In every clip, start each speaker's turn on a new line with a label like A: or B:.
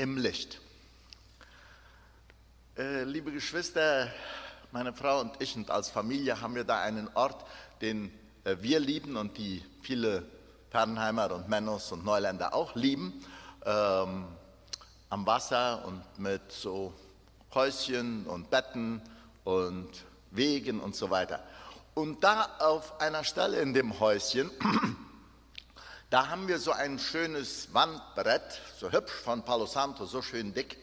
A: im Licht. Äh, liebe Geschwister, meine Frau und ich und als Familie haben wir da einen Ort, den äh, wir lieben und die viele Fernheimer und Mennos und Neuländer auch lieben, ähm, am Wasser und mit so Häuschen und Betten und Wegen und so weiter. Und da auf einer Stelle in dem Häuschen, da haben wir so ein schönes Wandbrett, so hübsch von Palo Santo, so schön dick,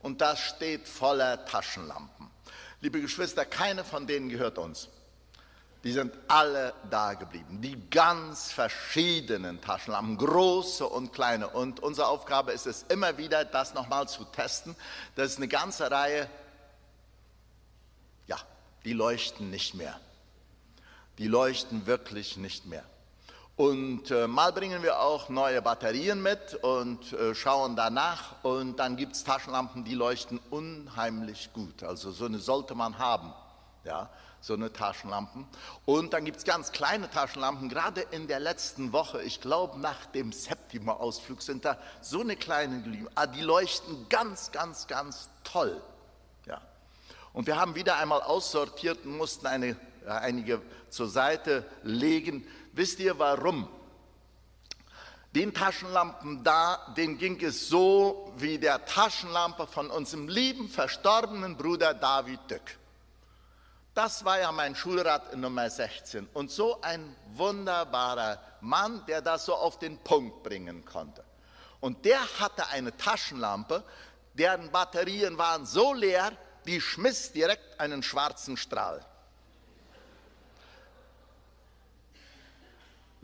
A: und das steht voller Taschenlampen. Liebe Geschwister, keine von denen gehört uns. Die sind alle da geblieben. Die ganz verschiedenen Taschenlampen, große und kleine. Und unsere Aufgabe ist es immer wieder, das nochmal zu testen. Das ist eine ganze Reihe, ja, die leuchten nicht mehr. Die leuchten wirklich nicht mehr. Und äh, mal bringen wir auch neue Batterien mit und äh, schauen danach. Und dann gibt es Taschenlampen, die leuchten unheimlich gut. Also so eine sollte man haben. Ja, so eine Taschenlampen. Und dann gibt es ganz kleine Taschenlampen, gerade in der letzten Woche, ich glaube nach dem Septima-Ausflug sind da so eine kleine geblieben. Ah, die leuchten ganz, ganz, ganz toll. Ja. Und wir haben wieder einmal aussortiert und mussten eine, äh, einige zur Seite legen. Wisst ihr warum? Den Taschenlampen da, denen ging es so wie der Taschenlampe von unserem lieben verstorbenen Bruder David Dück. Das war ja mein Schulrat in Nummer 16. Und so ein wunderbarer Mann, der das so auf den Punkt bringen konnte. Und der hatte eine Taschenlampe, deren Batterien waren so leer, die schmiss direkt einen schwarzen Strahl.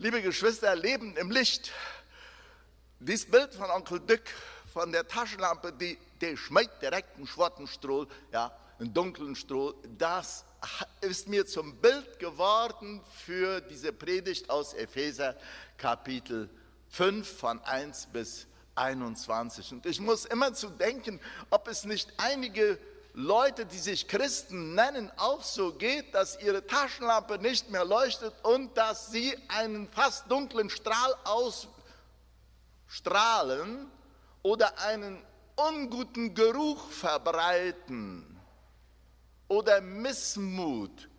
A: Liebe Geschwister, Leben im Licht. Dieses Bild von Onkel Dick, von der Taschenlampe, die, die schmeckt direkt einen schwarzen Strahl, ja, einen dunklen Strahl, das ist mir zum Bild geworden für diese Predigt aus Epheser Kapitel 5 von 1 bis 21. Und ich muss immer zu denken, ob es nicht einige Leute, die sich Christen nennen, auch so geht, dass ihre Taschenlampe nicht mehr leuchtet und dass sie einen fast dunklen Strahl ausstrahlen oder einen unguten Geruch verbreiten oder Missmut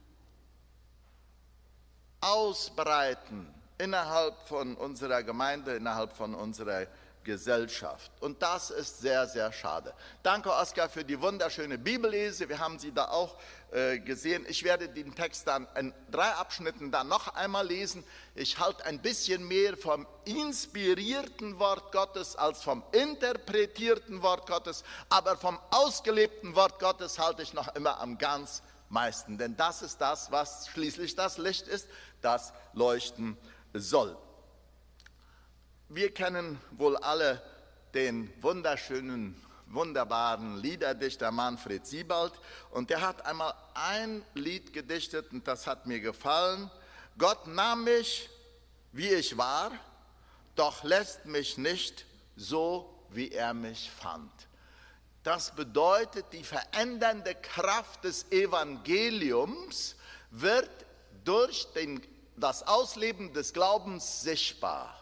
A: ausbreiten innerhalb von unserer Gemeinde, innerhalb von unserer Gesellschaft. Und das ist sehr, sehr schade. Danke, Oskar, für die wunderschöne Bibellese. Wir haben sie da auch äh, gesehen. Ich werde den Text dann in drei Abschnitten dann noch einmal lesen. Ich halte ein bisschen mehr vom inspirierten Wort Gottes als vom interpretierten Wort Gottes, aber vom ausgelebten Wort Gottes halte ich noch immer am ganz meisten, denn das ist das, was schließlich das Licht ist, das leuchten soll. Wir kennen wohl alle den wunderschönen wunderbaren Liederdichter Manfred Siebald. Und der hat einmal ein Lied gedichtet und das hat mir gefallen. Gott nahm mich, wie ich war, doch lässt mich nicht so, wie er mich fand. Das bedeutet, die verändernde Kraft des Evangeliums wird durch den, das Ausleben des Glaubens sichtbar.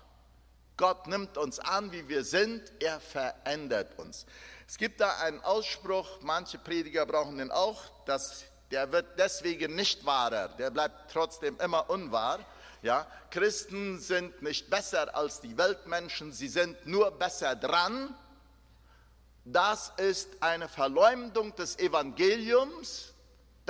A: Gott nimmt uns an, wie wir sind, er verändert uns. Es gibt da einen Ausspruch, manche Prediger brauchen den auch, dass der wird deswegen nicht wahrer, der bleibt trotzdem immer unwahr. Ja, Christen sind nicht besser als die Weltmenschen, sie sind nur besser dran. Das ist eine Verleumdung des Evangeliums.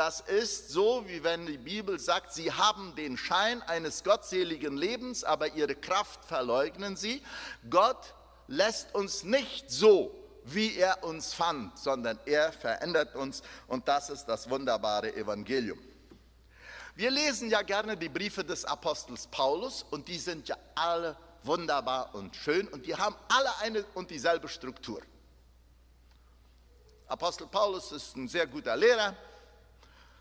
A: Das ist so, wie wenn die Bibel sagt, sie haben den Schein eines gottseligen Lebens, aber ihre Kraft verleugnen sie. Gott lässt uns nicht so wie er uns fand, sondern er verändert uns und das ist das wunderbare Evangelium. Wir lesen ja gerne die Briefe des Apostels Paulus und die sind ja alle wunderbar und schön und die haben alle eine und dieselbe Struktur. Apostel Paulus ist ein sehr guter Lehrer.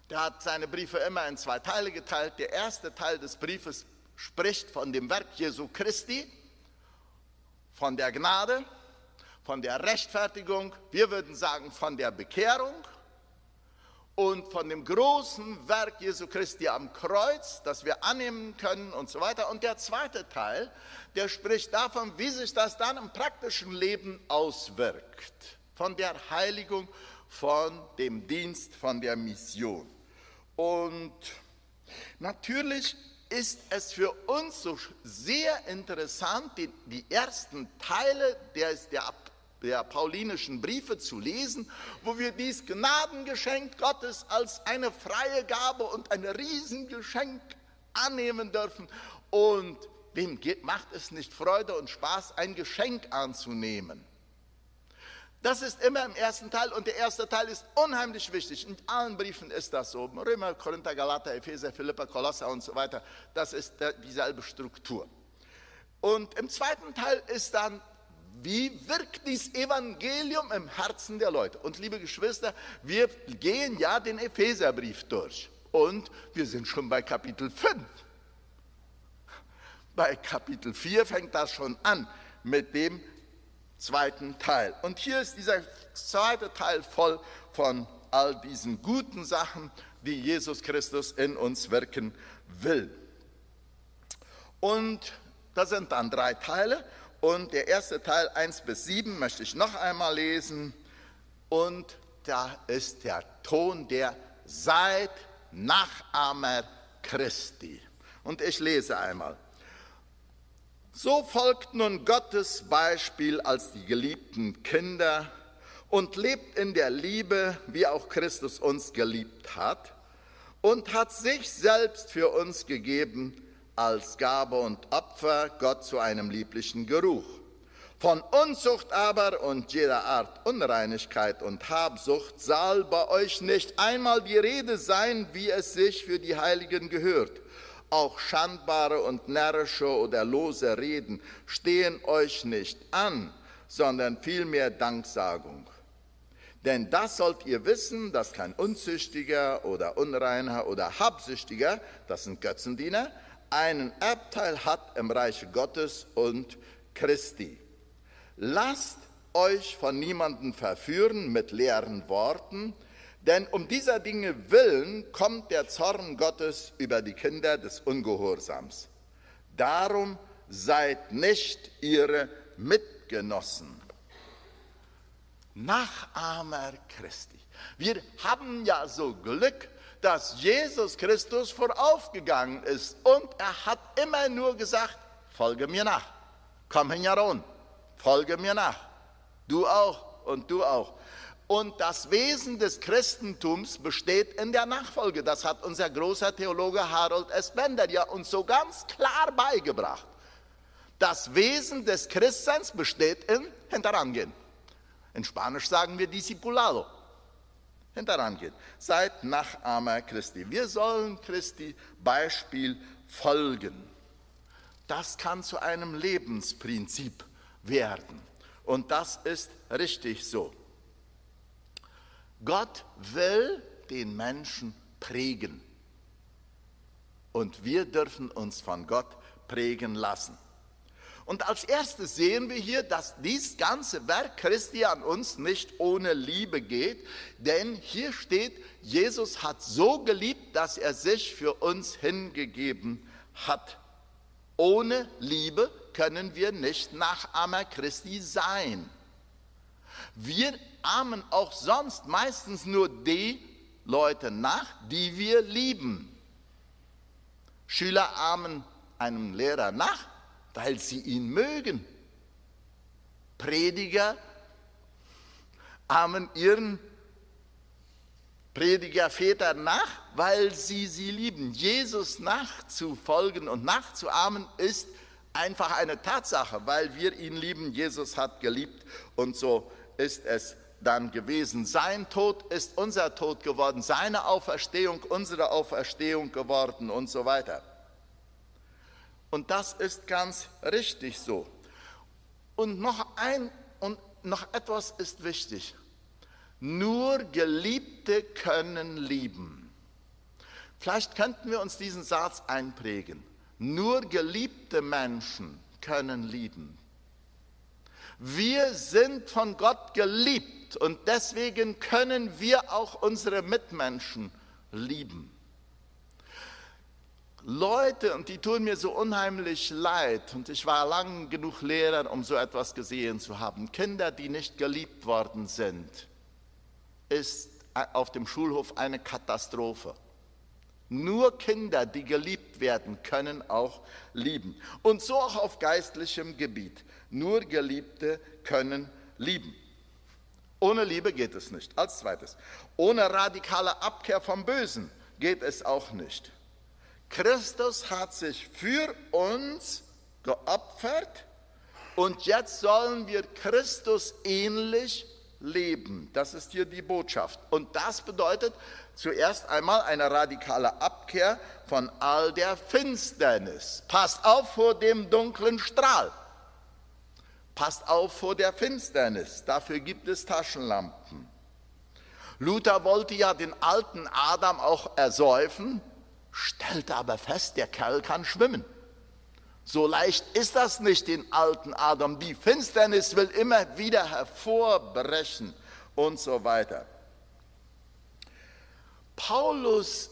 A: Der hat seine Briefe immer in zwei Teile geteilt. Der erste Teil des Briefes spricht von dem Werk Jesu Christi, von der Gnade von der Rechtfertigung, wir würden sagen von der Bekehrung. und von dem großen Werk Jesu Christi am Kreuz, das wir annehmen können und so weiter. Und der zweite Teil, der spricht davon, wie sich das dann im praktischen Leben auswirkt, von der Heiligung, von dem Dienst, von der Mission. Und natürlich ist es für uns so sehr interessant, die, die ersten Teile der, der der paulinischen Briefe zu lesen, wo wir dies Gnadengeschenk Gottes als eine freie Gabe und ein Riesengeschenk annehmen dürfen. Und wem macht es nicht Freude und Spaß, ein Geschenk anzunehmen? Das ist immer im ersten Teil und der erste Teil ist unheimlich wichtig. In allen Briefen ist das so. Römer, Korinther, Galater, Epheser, Philippa, Kolosser und so weiter. Das ist dieselbe Struktur. Und im zweiten Teil ist dann wie wirkt dieses Evangelium im Herzen der Leute? Und liebe Geschwister, wir gehen ja den Epheserbrief durch und wir sind schon bei Kapitel 5. Bei Kapitel 4 fängt das schon an mit dem zweiten Teil. Und hier ist dieser zweite Teil voll von all diesen guten Sachen, die Jesus Christus in uns wirken will. Und das sind dann drei Teile. Und der erste Teil 1 bis 7 möchte ich noch einmal lesen. Und da ist der Ton der Seid Nachahmer Christi. Und ich lese einmal. So folgt nun Gottes Beispiel als die geliebten Kinder und lebt in der Liebe, wie auch Christus uns geliebt hat und hat sich selbst für uns gegeben als Gabe und Opfer Gott zu einem lieblichen Geruch. Von Unzucht aber und jeder Art Unreinigkeit und Habsucht soll bei euch nicht einmal die Rede sein, wie es sich für die Heiligen gehört. Auch schandbare und närrische oder lose Reden stehen euch nicht an, sondern vielmehr Danksagung. Denn das sollt ihr wissen, dass kein Unzüchtiger oder Unreiner oder Habsüchtiger, das sind Götzendiener, einen Erbteil hat im Reiche Gottes und Christi. Lasst euch von niemandem verführen mit leeren Worten, denn um dieser Dinge willen kommt der Zorn Gottes über die Kinder des Ungehorsams. Darum seid nicht ihre Mitgenossen. Nachahmer Christi. Wir haben ja so Glück, dass Jesus Christus voraufgegangen ist und er hat immer nur gesagt, folge mir nach, komm hin, folge mir nach, du auch und du auch. Und das Wesen des Christentums besteht in der Nachfolge. Das hat unser großer Theologe Harold S. Bender ja uns so ganz klar beigebracht. Das Wesen des Christseins besteht in Hinterangehen. In Spanisch sagen wir Discipulado hinterangehen. Seid Nachahmer Christi. Wir sollen Christi Beispiel folgen. Das kann zu einem Lebensprinzip werden. Und das ist richtig so. Gott will den Menschen prägen. Und wir dürfen uns von Gott prägen lassen. Und als erstes sehen wir hier, dass dies ganze Werk Christi an uns nicht ohne Liebe geht, denn hier steht, Jesus hat so geliebt, dass er sich für uns hingegeben hat. Ohne Liebe können wir nicht Nachahmer Christi sein. Wir ahmen auch sonst meistens nur die Leute nach, die wir lieben. Schüler ahmen einem Lehrer nach, weil sie ihn mögen. Prediger ahmen ihren Predigerväter nach, weil sie sie lieben. Jesus nachzufolgen und nachzuahmen ist einfach eine Tatsache, weil wir ihn lieben. Jesus hat geliebt und so ist es dann gewesen. Sein Tod ist unser Tod geworden, seine Auferstehung unsere Auferstehung geworden und so weiter. Und das ist ganz richtig so. Und noch ein und noch etwas ist wichtig. Nur Geliebte können lieben. Vielleicht könnten wir uns diesen Satz einprägen. Nur geliebte Menschen können lieben. Wir sind von Gott geliebt und deswegen können wir auch unsere Mitmenschen lieben. Leute, und die tun mir so unheimlich leid, und ich war lang genug Lehrer, um so etwas gesehen zu haben. Kinder, die nicht geliebt worden sind, ist auf dem Schulhof eine Katastrophe. Nur Kinder, die geliebt werden, können auch lieben. Und so auch auf geistlichem Gebiet. Nur Geliebte können lieben. Ohne Liebe geht es nicht. Als zweites, ohne radikale Abkehr vom Bösen geht es auch nicht. Christus hat sich für uns geopfert und jetzt sollen wir Christus ähnlich leben. Das ist hier die Botschaft. Und das bedeutet zuerst einmal eine radikale Abkehr von all der Finsternis. Passt auf vor dem dunklen Strahl. Passt auf vor der Finsternis. Dafür gibt es Taschenlampen. Luther wollte ja den alten Adam auch ersäufen, stellte aber fest, der Kerl kann schwimmen. So leicht ist das nicht, den alten Adam. Die Finsternis will immer wieder hervorbrechen und so weiter. Paulus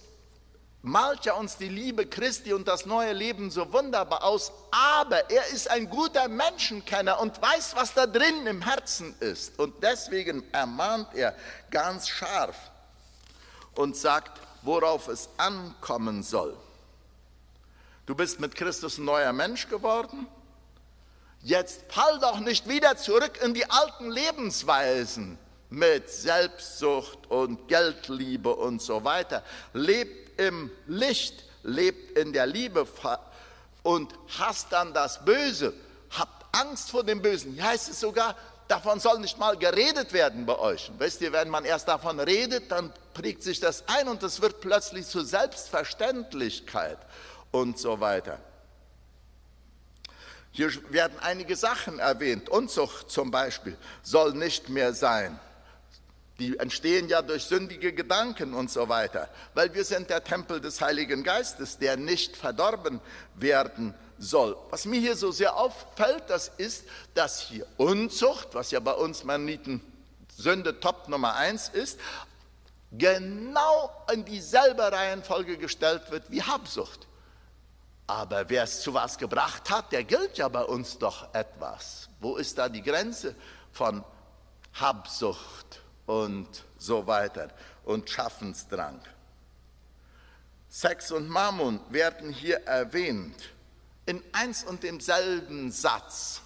A: malt ja uns die Liebe Christi und das neue Leben so wunderbar aus, aber er ist ein guter Menschenkenner und weiß, was da drin im Herzen ist. Und deswegen ermahnt er ganz scharf und sagt, worauf es ankommen soll. Du bist mit Christus ein neuer Mensch geworden. Jetzt fall doch nicht wieder zurück in die alten Lebensweisen mit Selbstsucht und Geldliebe und so weiter. Lebt im Licht, lebt in der Liebe und hasst dann das Böse. Habt Angst vor dem Bösen. Hier heißt es sogar, davon soll nicht mal geredet werden bei euch. Wisst ihr, wenn man erst davon redet, dann prägt sich das ein und es wird plötzlich zur Selbstverständlichkeit und so weiter. Hier werden einige Sachen erwähnt. Unzucht zum Beispiel soll nicht mehr sein. Die entstehen ja durch sündige Gedanken und so weiter, weil wir sind der Tempel des Heiligen Geistes, der nicht verdorben werden soll. Was mir hier so sehr auffällt, das ist, dass hier Unzucht, was ja bei uns Maniten Sünde Top Nummer eins ist, genau in dieselbe Reihenfolge gestellt wird wie Habsucht. Aber wer es zu was gebracht hat, der gilt ja bei uns doch etwas. Wo ist da die Grenze von Habsucht und so weiter und Schaffensdrang? Sex und Mammon werden hier erwähnt in eins und demselben Satz.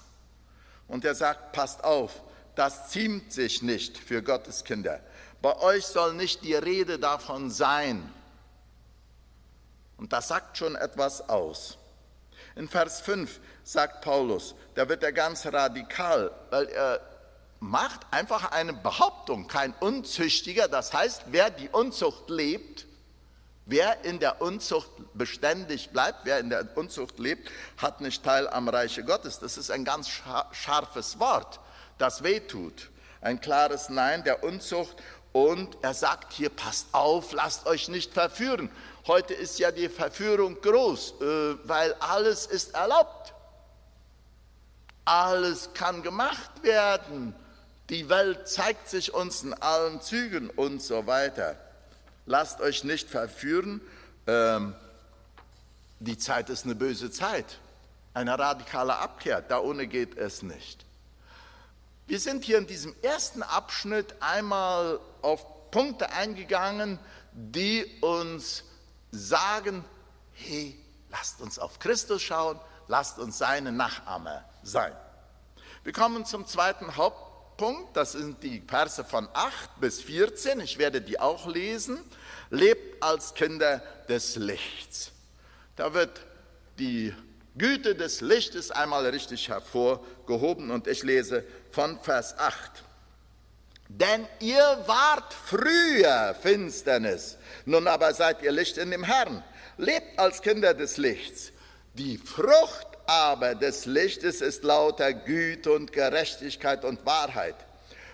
A: Und er sagt, passt auf, das ziemt sich nicht für Gottes Kinder. Bei euch soll nicht die Rede davon sein, und das sagt schon etwas aus. In Vers 5 sagt Paulus, da wird er ganz radikal, weil er macht einfach eine Behauptung, kein Unzüchtiger. Das heißt, wer die Unzucht lebt, wer in der Unzucht beständig bleibt, wer in der Unzucht lebt, hat nicht Teil am Reiche Gottes. Das ist ein ganz scharfes Wort, das wehtut. Ein klares Nein der Unzucht. Und er sagt hier, passt auf, lasst euch nicht verführen. Heute ist ja die Verführung groß, äh, weil alles ist erlaubt. Alles kann gemacht werden. Die Welt zeigt sich uns in allen Zügen und so weiter. Lasst euch nicht verführen. Ähm, die Zeit ist eine böse Zeit. Eine radikale Abkehr. Da ohne geht es nicht. Wir sind hier in diesem ersten Abschnitt einmal auf Punkte eingegangen, die uns sagen, hey, lasst uns auf Christus schauen, lasst uns seine Nachahmer sein. Wir kommen zum zweiten Hauptpunkt, das sind die Verse von 8 bis 14, ich werde die auch lesen. Lebt als Kinder des Lichts. Da wird die Güte des Lichtes einmal richtig hervorgehoben und ich lese von Vers 8. Denn ihr wart früher Finsternis, nun aber seid ihr Licht in dem Herrn. Lebt als Kinder des Lichts. Die Frucht aber des Lichtes ist lauter Güte und Gerechtigkeit und Wahrheit.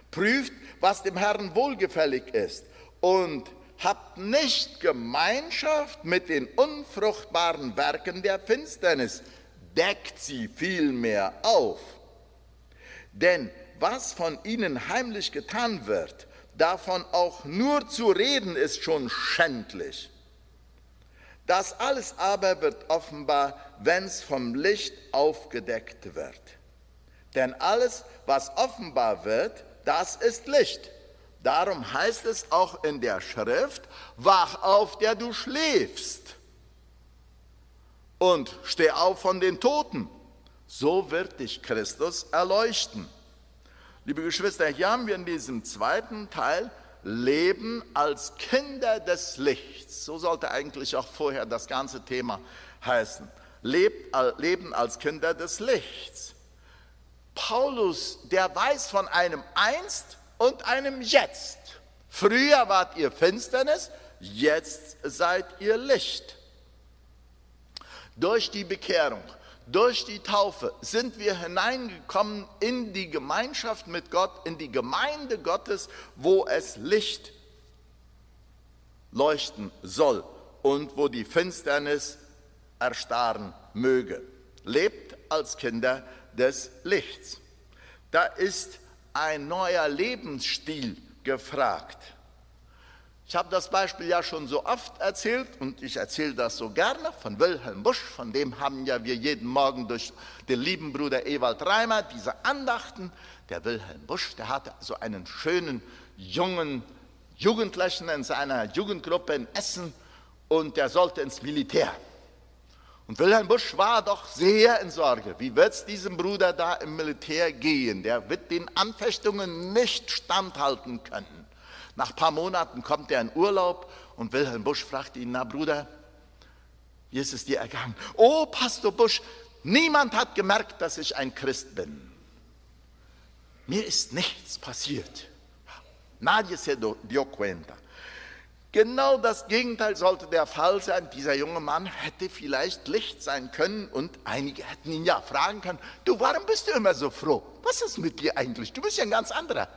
A: Prüft, was dem Herrn wohlgefällig ist und habt nicht Gemeinschaft mit den unfruchtbaren Werken der Finsternis, deckt sie vielmehr auf. Denn was von ihnen heimlich getan wird, davon auch nur zu reden, ist schon schändlich. Das alles aber wird offenbar, wenn es vom Licht aufgedeckt wird. Denn alles, was offenbar wird, das ist Licht. Darum heißt es auch in der Schrift, wach auf, der du schläfst und steh auf von den Toten. So wird dich Christus erleuchten. Liebe Geschwister, hier haben wir in diesem zweiten Teil Leben als Kinder des Lichts. So sollte eigentlich auch vorher das ganze Thema heißen. Leben als Kinder des Lichts. Paulus, der weiß von einem Einst und einem Jetzt. Früher wart ihr Finsternis, jetzt seid ihr Licht. Durch die Bekehrung durch die Taufe sind wir hineingekommen in die Gemeinschaft mit Gott, in die Gemeinde Gottes, wo es Licht leuchten soll und wo die Finsternis erstarren möge. Lebt als Kinder des Lichts. Da ist ein neuer Lebensstil gefragt. Ich habe das Beispiel ja schon so oft erzählt und ich erzähle das so gerne von Wilhelm Busch, von dem haben ja wir jeden Morgen durch den lieben Bruder Ewald Reimer diese Andachten. Der Wilhelm Busch, der hatte so einen schönen jungen Jugendlichen in seiner Jugendgruppe in Essen und der sollte ins Militär. Und Wilhelm Busch war doch sehr in Sorge. Wie wird es diesem Bruder da im Militär gehen? Der wird den Anfechtungen nicht standhalten können. Nach ein paar Monaten kommt er in Urlaub und Wilhelm Busch fragt ihn, na Bruder, wie ist es dir ergangen? Oh, Pastor Busch, niemand hat gemerkt, dass ich ein Christ bin. Mir ist nichts passiert. Nadie se dio cuenta. Genau das Gegenteil sollte der Fall sein. Dieser junge Mann hätte vielleicht Licht sein können und einige hätten ihn ja fragen können, du, warum bist du immer so froh? Was ist mit dir eigentlich? Du bist ja ein ganz anderer.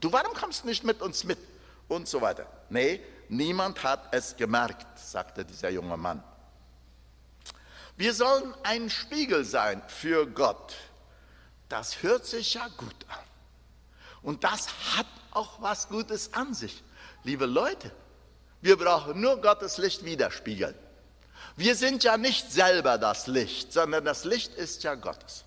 A: Du, warum kommst du nicht mit uns mit? Und so weiter. Nee, niemand hat es gemerkt, sagte dieser junge Mann. Wir sollen ein Spiegel sein für Gott. Das hört sich ja gut an. Und das hat auch was Gutes an sich. Liebe Leute, wir brauchen nur Gottes Licht widerspiegeln. Wir sind ja nicht selber das Licht, sondern das Licht ist ja Gottes.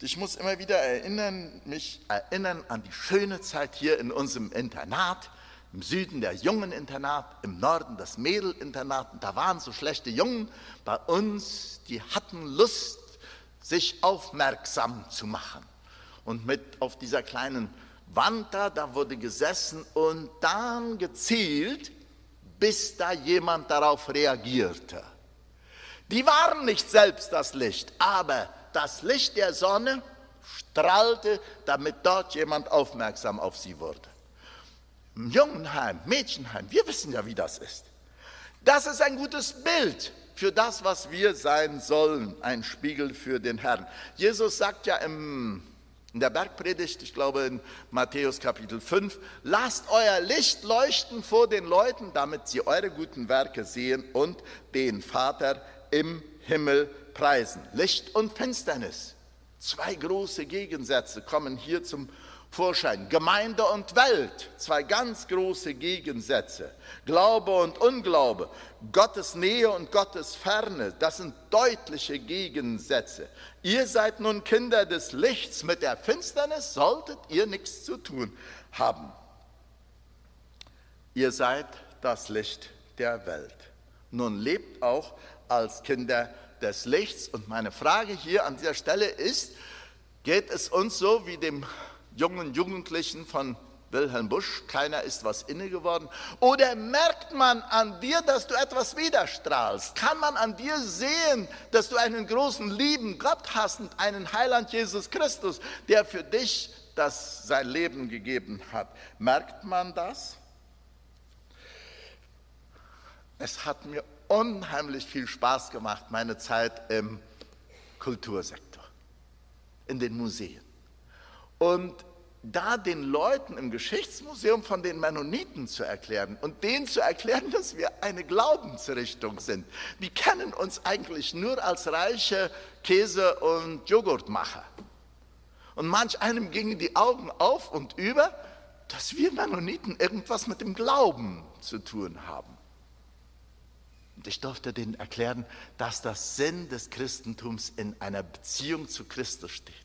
A: Ich muss immer wieder erinnern, mich erinnern an die schöne Zeit hier in unserem Internat im Süden der Jungeninternat, im Norden das Mädelinternat. Da waren so schlechte Jungen bei uns, die hatten Lust, sich aufmerksam zu machen. Und mit auf dieser kleinen Wand da, da wurde gesessen und dann gezielt, bis da jemand darauf reagierte. Die waren nicht selbst das Licht, aber das Licht der Sonne strahlte, damit dort jemand aufmerksam auf sie wurde. Jungenheim, Mädchenheim, wir wissen ja, wie das ist. Das ist ein gutes Bild für das, was wir sein sollen, ein Spiegel für den Herrn. Jesus sagt ja im, in der Bergpredigt, ich glaube in Matthäus Kapitel 5, lasst euer Licht leuchten vor den Leuten, damit sie eure guten Werke sehen und den Vater im Himmel preisen. Licht und Finsternis, zwei große Gegensätze kommen hier zum Vorschein. Gemeinde und Welt, zwei ganz große Gegensätze. Glaube und Unglaube, Gottes Nähe und Gottes Ferne, das sind deutliche Gegensätze. Ihr seid nun Kinder des Lichts, mit der Finsternis solltet ihr nichts zu tun haben. Ihr seid das Licht der Welt. Nun lebt auch als Kinder des Lichts. Und meine Frage hier an dieser Stelle ist, geht es uns so wie dem jungen Jugendlichen von Wilhelm Busch, keiner ist was inne geworden? Oder merkt man an dir, dass du etwas widerstrahlst? Kann man an dir sehen, dass du einen großen lieben Gott hast und einen Heiland Jesus Christus, der für dich das sein Leben gegeben hat? Merkt man das? Es hat mir unheimlich viel Spaß gemacht, meine Zeit im Kultursektor, in den Museen. Und da den Leuten im Geschichtsmuseum von den Mennoniten zu erklären und denen zu erklären, dass wir eine Glaubensrichtung sind. Die kennen uns eigentlich nur als reiche Käse- und Joghurtmacher. Und manch einem gingen die Augen auf und über, dass wir Mennoniten irgendwas mit dem Glauben zu tun haben. Und ich durfte denen erklären, dass das Sinn des Christentums in einer Beziehung zu Christus steht.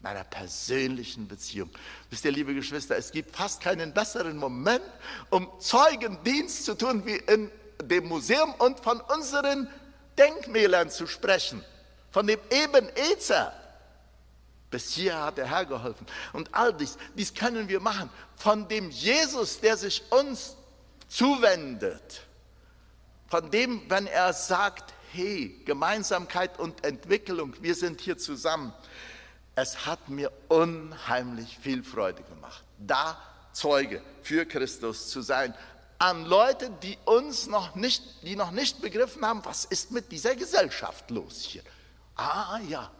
A: In einer persönlichen Beziehung. Wisst ihr, liebe Geschwister, es gibt fast keinen besseren Moment, um Zeugendienst zu tun, wie in dem Museum und von unseren Denkmälern zu sprechen. Von dem Eben Ezer. Bis hier hat der Herr geholfen. Und all dies, dies können wir machen. Von dem Jesus, der sich uns zuwendet. Von dem, wenn er sagt, hey, Gemeinsamkeit und Entwicklung, wir sind hier zusammen. Es hat mir unheimlich viel Freude gemacht, da Zeuge für Christus zu sein. An Leute, die uns noch nicht, die noch nicht begriffen haben, was ist mit dieser Gesellschaft los hier. Ah ja,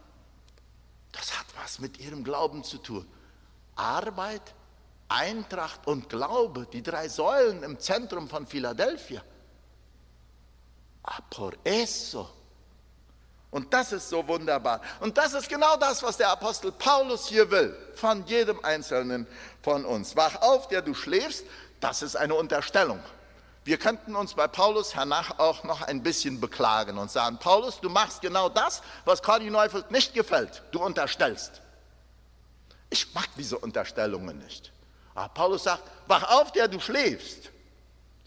A: das hat was mit ihrem Glauben zu tun. Arbeit, Eintracht und Glaube, die drei Säulen im Zentrum von Philadelphia. Ah, por eso. Und das ist so wunderbar. Und das ist genau das, was der Apostel Paulus hier will, von jedem Einzelnen von uns. Wach auf, der du schläfst, das ist eine Unterstellung. Wir könnten uns bei Paulus hernach auch noch ein bisschen beklagen und sagen, Paulus, du machst genau das, was Conny Neufeld nicht gefällt. Du unterstellst. Ich mag diese Unterstellungen nicht. Aber Paulus sagt, wach auf, der du schläfst.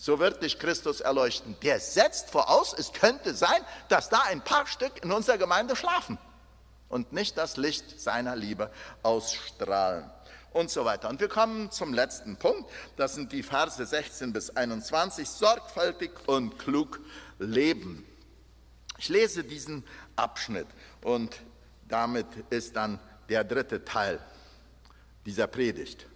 A: So wird dich Christus erleuchten. Der setzt voraus, es könnte sein, dass da ein paar Stück in unserer Gemeinde schlafen und nicht das Licht seiner Liebe ausstrahlen und so weiter. Und wir kommen zum letzten Punkt. Das sind die Verse 16 bis 21. Sorgfältig und klug leben. Ich lese diesen Abschnitt und damit ist dann der dritte Teil dieser Predigt.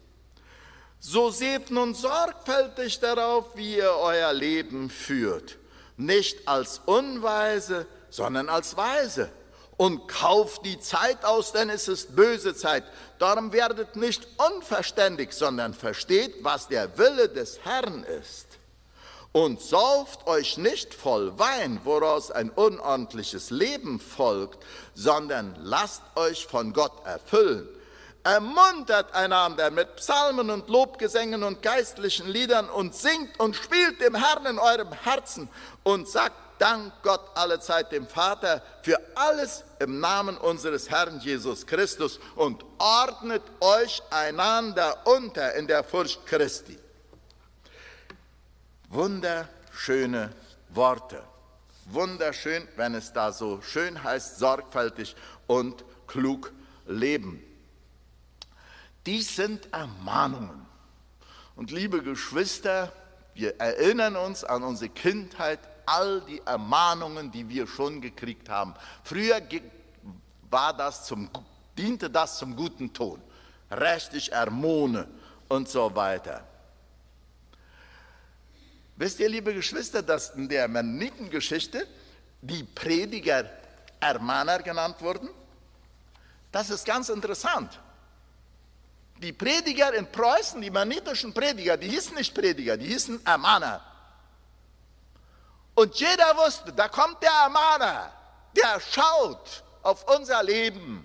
A: So seht nun sorgfältig darauf, wie ihr euer Leben führt, nicht als Unweise, sondern als Weise und kauft die Zeit aus, denn es ist böse Zeit. Darum werdet nicht unverständig, sondern versteht, was der Wille des Herrn ist. Und sauft euch nicht voll Wein, woraus ein unordentliches Leben folgt, sondern lasst euch von Gott erfüllen. Ermuntert einander mit Psalmen und Lobgesängen und geistlichen Liedern und singt und spielt dem Herrn in eurem Herzen und sagt Dank Gott alle Zeit dem Vater für alles im Namen unseres Herrn Jesus Christus und ordnet euch einander unter in der Furcht Christi. Wunderschöne Worte. Wunderschön, wenn es da so schön heißt, sorgfältig und klug leben. Dies sind Ermahnungen. Und liebe Geschwister, wir erinnern uns an unsere Kindheit, all die Ermahnungen, die wir schon gekriegt haben. Früher war das zum, diente das zum guten Ton. Recht, ich ermahne und so weiter. Wisst ihr, liebe Geschwister, dass in der Mennonitengeschichte die Prediger Ermahner genannt wurden? Das ist ganz interessant. Die Prediger in Preußen, die mennonitischen Prediger, die hießen nicht Prediger, die hießen Ermahner. Und jeder wusste, da kommt der Ermahner, der schaut auf unser Leben.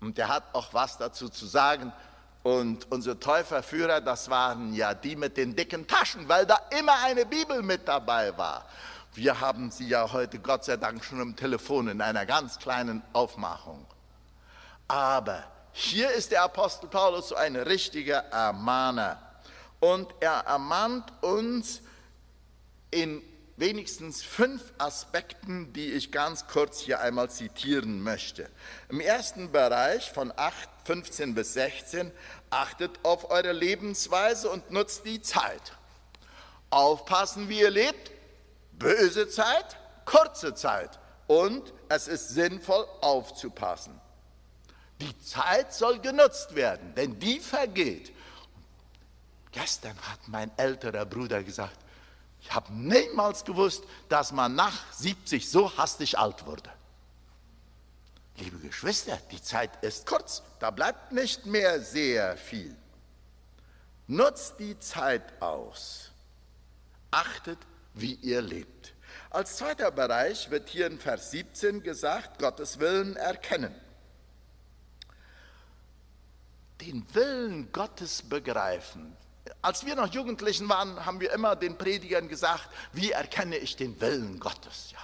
A: Und der hat auch was dazu zu sagen. Und unsere Täuferführer, das waren ja die mit den dicken Taschen, weil da immer eine Bibel mit dabei war. Wir haben sie ja heute Gott sei Dank schon im Telefon in einer ganz kleinen Aufmachung. Aber hier ist der Apostel Paulus so ein richtiger Ermahner. Und er ermahnt uns in wenigstens fünf Aspekten, die ich ganz kurz hier einmal zitieren möchte. Im ersten Bereich von 8, 15 bis 16 achtet auf eure Lebensweise und nutzt die Zeit. Aufpassen, wie ihr lebt. Böse Zeit, kurze Zeit. Und es ist sinnvoll aufzupassen. Die Zeit soll genutzt werden, denn die vergeht. Gestern hat mein älterer Bruder gesagt, ich habe niemals gewusst, dass man nach 70 so hastig alt wurde. Liebe Geschwister, die Zeit ist kurz, da bleibt nicht mehr sehr viel. Nutzt die Zeit aus. Achtet, wie ihr lebt. Als zweiter Bereich wird hier in Vers 17 gesagt, Gottes Willen erkennen. Den Willen Gottes begreifen. Als wir noch Jugendlichen waren, haben wir immer den Predigern gesagt, wie erkenne ich den Willen Gottes? Ja.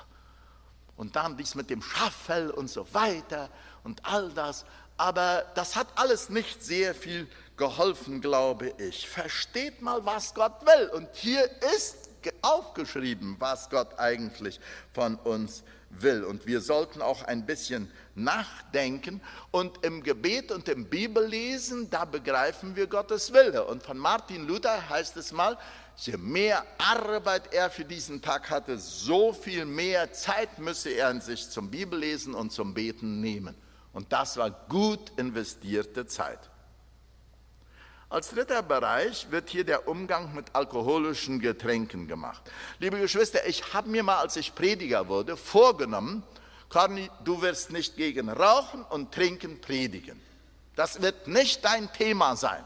A: Und dann dies mit dem Schaffell und so weiter und all das. Aber das hat alles nicht sehr viel geholfen, glaube ich. Versteht mal, was Gott will. Und hier ist aufgeschrieben, was Gott eigentlich von uns will. Und wir sollten auch ein bisschen nachdenken. Und im Gebet und im Bibellesen, da begreifen wir Gottes Wille. Und von Martin Luther heißt es mal, je mehr Arbeit er für diesen Tag hatte, so viel mehr Zeit müsse er in sich zum Bibellesen und zum Beten nehmen. Und das war gut investierte Zeit. Als dritter Bereich wird hier der Umgang mit alkoholischen Getränken gemacht. Liebe Geschwister, ich habe mir mal, als ich Prediger wurde, vorgenommen, Corny, du wirst nicht gegen Rauchen und Trinken predigen. Das wird nicht dein Thema sein.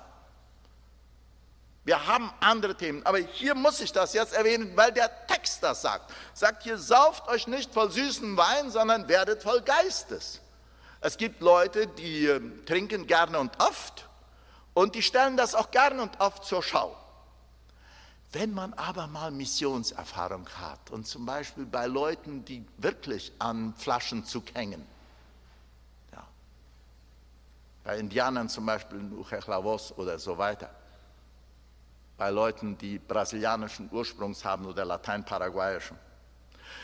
A: Wir haben andere Themen, aber hier muss ich das jetzt erwähnen, weil der Text das sagt. Sagt hier, sauft euch nicht voll süßen Wein, sondern werdet voll Geistes. Es gibt Leute, die äh, trinken gerne und oft und die stellen das auch gerne und oft zur Schau. Wenn man aber mal Missionserfahrung hat und zum Beispiel bei Leuten, die wirklich an Flaschenzug hängen, ja, bei Indianern zum Beispiel in Uchechlavos oder so weiter, bei Leuten, die brasilianischen Ursprungs haben oder lateinparaguayischen,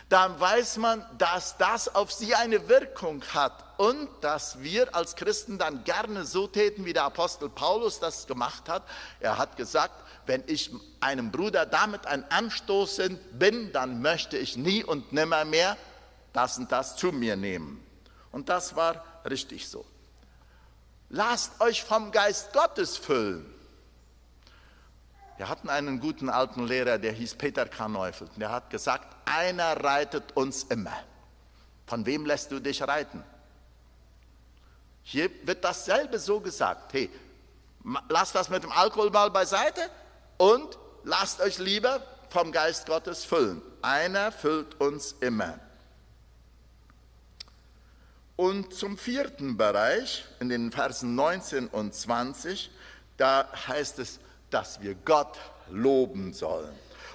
A: dann weiß man, dass das auf sie eine Wirkung hat und dass wir als Christen dann gerne so täten, wie der Apostel Paulus das gemacht hat. Er hat gesagt, wenn ich einem Bruder damit ein Anstoßen bin, dann möchte ich nie und nimmer mehr das und das zu mir nehmen. Und das war richtig so. Lasst euch vom Geist Gottes füllen. Wir hatten einen guten alten Lehrer, der hieß Peter Karneufel. Der hat gesagt, einer reitet uns immer. Von wem lässt du dich reiten? Hier wird dasselbe so gesagt. Hey, lasst das mit dem Alkohol mal beiseite und lasst euch lieber vom Geist Gottes füllen. Einer füllt uns immer. Und zum vierten Bereich, in den Versen 19 und 20, da heißt es, dass wir Gott loben sollen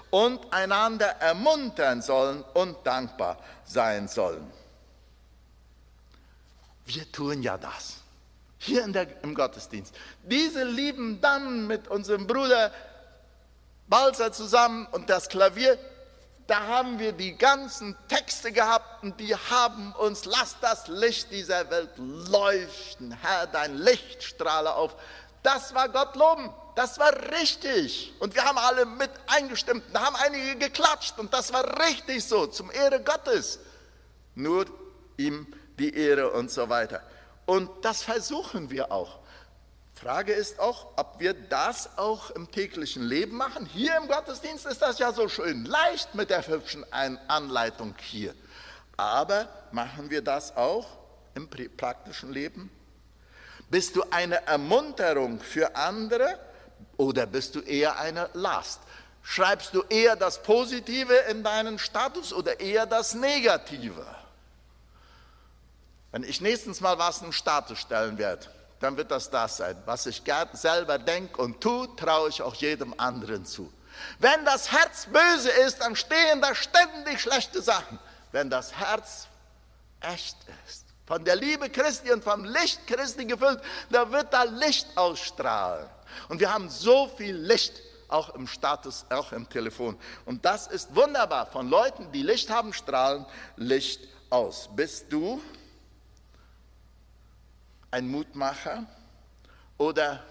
A: und einander ermuntern sollen und dankbar sein sollen. Wir tun ja das. Hier der, im Gottesdienst. Diese lieben dann mit unserem Bruder Balzer zusammen und das Klavier, da haben wir die ganzen Texte gehabt und die haben uns, lass das Licht dieser Welt leuchten, Herr, dein Licht strahle auf. Das war Gott loben. Das war richtig. Und wir haben alle mit eingestimmt. Da haben einige geklatscht. Und das war richtig so, zum Ehre Gottes. Nur ihm die Ehre und so weiter. Und das versuchen wir auch. Frage ist auch, ob wir das auch im täglichen Leben machen. Hier im Gottesdienst ist das ja so schön leicht mit der hübschen Anleitung hier. Aber machen wir das auch im praktischen Leben? Bist du eine Ermunterung für andere oder bist du eher eine Last? Schreibst du eher das Positive in deinen Status oder eher das Negative? Wenn ich nächstens mal was in Status stellen werde, dann wird das das sein. Was ich selber denke und tue, traue ich auch jedem anderen zu. Wenn das Herz böse ist, dann stehen da ständig schlechte Sachen. Wenn das Herz echt ist, von der Liebe Christi und vom Licht Christi gefüllt, da wird da Licht ausstrahlen. Und wir haben so viel Licht, auch im Status, auch im Telefon. Und das ist wunderbar. Von Leuten, die Licht haben, strahlen Licht aus. Bist du ein Mutmacher oder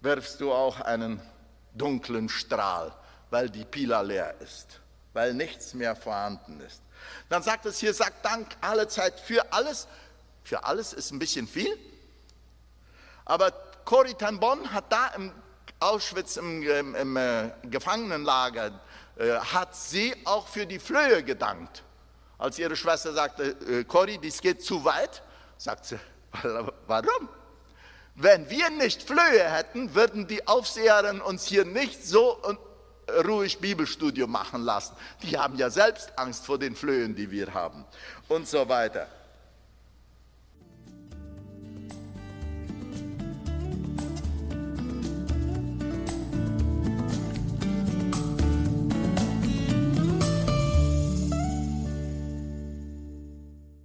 A: wirfst du auch einen dunklen Strahl, weil die Pila leer ist, weil nichts mehr vorhanden ist? Dann sagt es hier, sagt Dank alle Zeit für alles. Für alles ist ein bisschen viel. Aber Corrie ten Bonn hat da im Auschwitz im, im, im äh, Gefangenenlager, äh, hat sie auch für die Flöhe gedankt. Als ihre Schwester sagte, äh, Corrie, dies geht zu weit, sagt sie, warum? Wenn wir nicht Flöhe hätten, würden die Aufseherinnen uns hier nicht so ruhig Bibelstudium machen lassen. Die haben ja selbst Angst vor den Flöhen, die wir haben und so weiter.